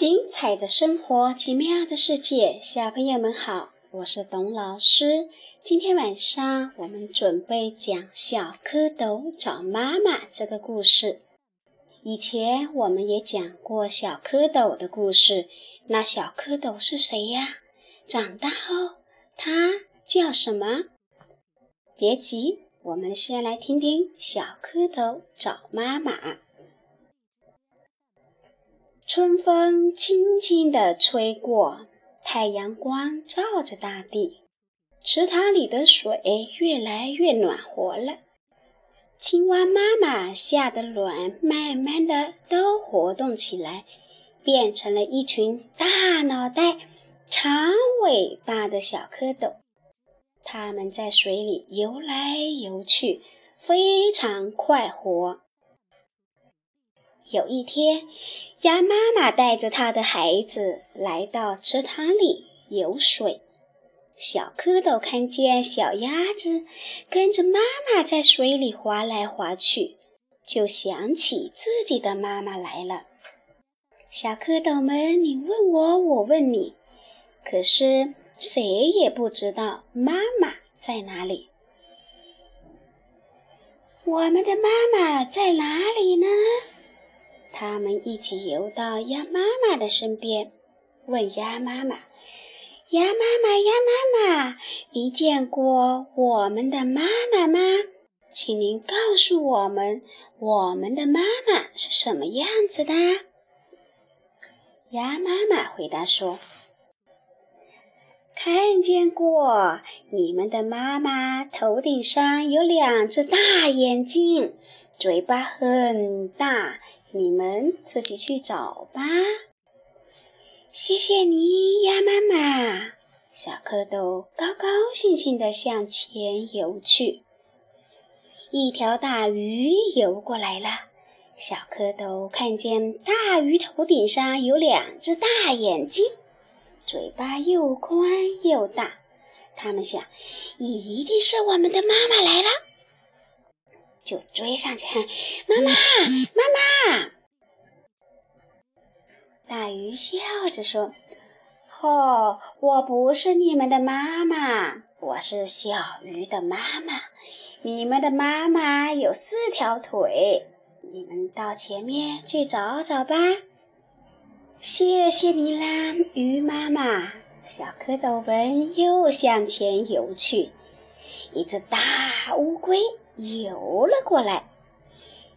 精彩的生活，奇妙的世界，小朋友们好，我是董老师。今天晚上我们准备讲小蝌蚪找妈妈这个故事。以前我们也讲过小蝌蚪的故事，那小蝌蚪是谁呀？长大后它叫什么？别急，我们先来听听小蝌蚪找妈妈。春风轻轻地吹过，太阳光照着大地，池塘里的水越来越暖和了。青蛙妈妈下的卵慢慢的都活动起来，变成了一群大脑袋、长尾巴的小蝌蚪。它们在水里游来游去，非常快活。有一天，鸭妈妈带着它的孩子来到池塘里游水。小蝌蚪看见小鸭子跟着妈妈在水里划来划去，就想起自己的妈妈来了。小蝌蚪们，你问我，我问你，可是谁也不知道妈妈在哪里。我们的妈妈在哪里呢？他们一起游到鸭妈妈的身边，问鸭妈妈：“鸭妈妈，鸭妈妈，您见过我们的妈妈吗？请您告诉我们，我们的妈妈是什么样子的？”鸭妈妈回答说：“看见过，你们的妈妈头顶上有两只大眼睛，嘴巴很大。”你们自己去找吧。谢谢你，鸭妈妈。小蝌蚪高高兴兴地向前游去。一条大鱼游过来了。小蝌蚪看见大鱼头顶上有两只大眼睛，嘴巴又宽又大。他们想，一定是我们的妈妈来了。就追上去喊：“妈妈，妈妈！”大鱼笑着说：“哦，我不是你们的妈妈，我是小鱼的妈妈。你们的妈妈有四条腿，你们到前面去找找吧。”谢谢你啦，鱼妈妈。小蝌蚪们又向前游去，一只大乌龟。游了过来，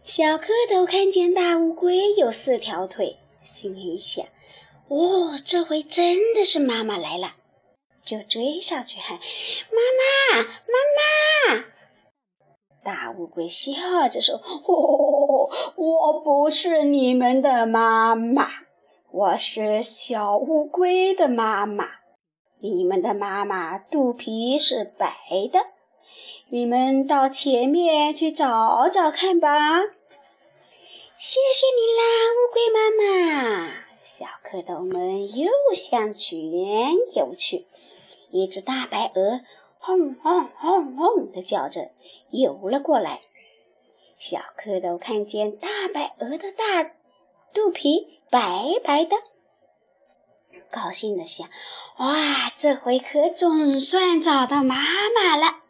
小蝌蚪看见大乌龟有四条腿，心里想：“哦，这回真的是妈妈来了。”就追上去喊：“妈妈，妈妈！”大乌龟笑着说：“哦，我不是你们的妈妈，我是小乌龟的妈妈。你们的妈妈肚皮是白的。”你们到前面去找找看吧。谢谢你啦，乌龟妈妈。小蝌蚪们又向前游去。一只大白鹅轰轰轰轰地叫着游了过来。小蝌蚪看见大白鹅的大肚皮白白的，高兴地想：哇，这回可总算找到妈妈了。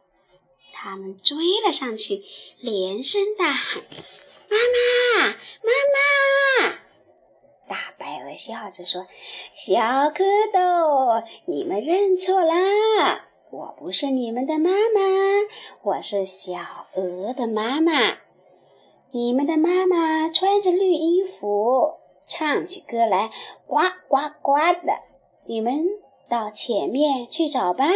他们追了上去，连声大喊：“妈妈，妈妈！”大白鹅笑着说：“小蝌蚪，你们认错啦，我不是你们的妈妈，我是小鹅的妈妈。你们的妈妈穿着绿衣服，唱起歌来呱呱呱的。你们到前面去找吧。”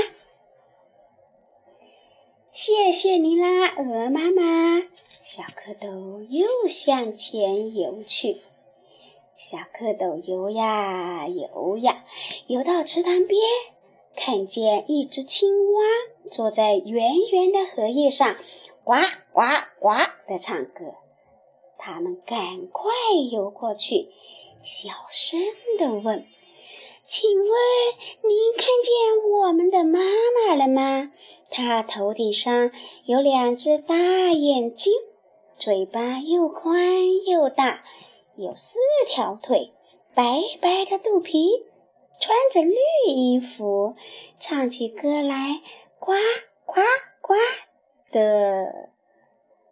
谢谢你啦，鹅妈妈。小蝌蚪又向前游去。小蝌蚪游呀游呀，游到池塘边，看见一只青蛙坐在圆圆的荷叶上，呱呱呱地唱歌。他们赶快游过去，小声地问。请问您看见我们的妈妈了吗？它头顶上有两只大眼睛，嘴巴又宽又大，有四条腿，白白的肚皮，穿着绿衣服，唱起歌来呱呱呱的。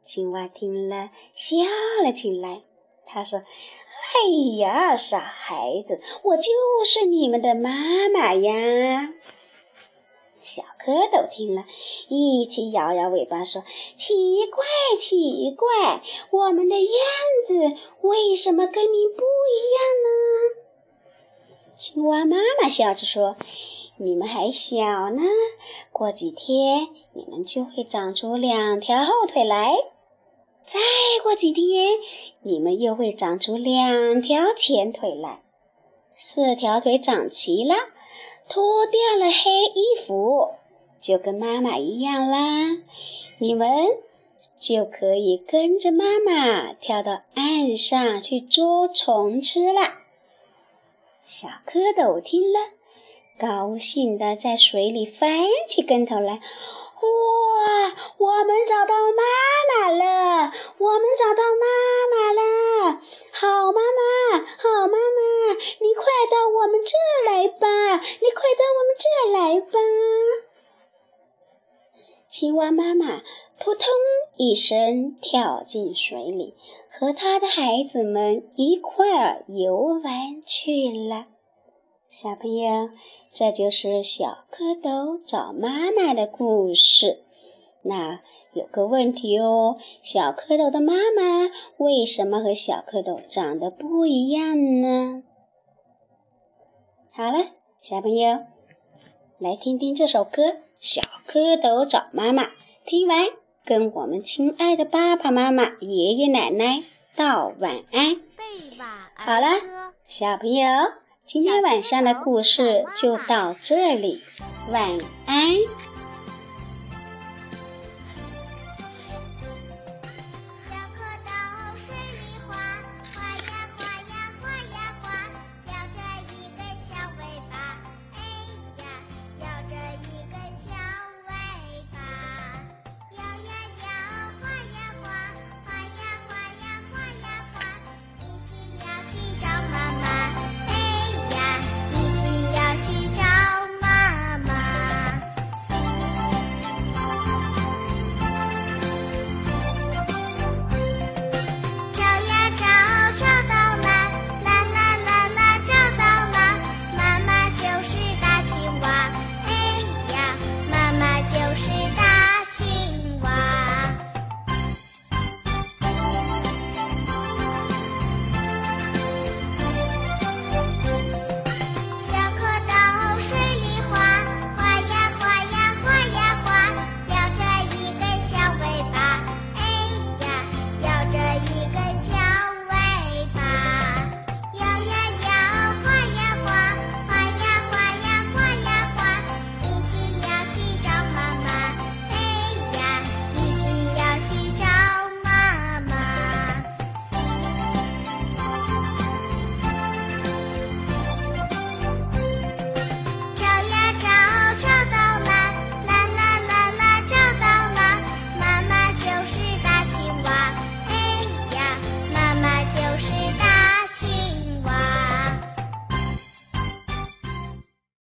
青蛙听了，笑了起来。他说：“哎呀，傻孩子，我就是你们的妈妈呀！”小蝌蚪听了，一起摇摇尾巴说：“奇怪，奇怪，我们的样子为什么跟您不一样呢？”青蛙妈妈笑着说：“你们还小呢，过几天你们就会长出两条后腿来。再过几天，你们又会长出两条前腿来。四条腿长齐了。”脱掉了黑衣服，就跟妈妈一样啦。你们就可以跟着妈妈跳到岸上去捉虫吃了。小蝌蚪听了，高兴地在水里翻起跟头来。哇，我们找到妈妈了！我们找到妈妈了！好妈妈，好妈妈，你快到我们这来吧！你快到我们这儿来吧！青蛙妈妈扑通一声跳进水里，和它的孩子们一块儿游玩去了。小朋友，这就是小蝌蚪找妈妈的故事。那有个问题哦，小蝌蚪的妈妈为什么和小蝌蚪长得不一样呢？好了，小朋友，来听听这首歌《小蝌蚪找妈妈》。听完，跟我们亲爱的爸爸妈妈、爷爷奶奶道晚安。好了，小朋友，今天晚上的故事就到这里，晚安。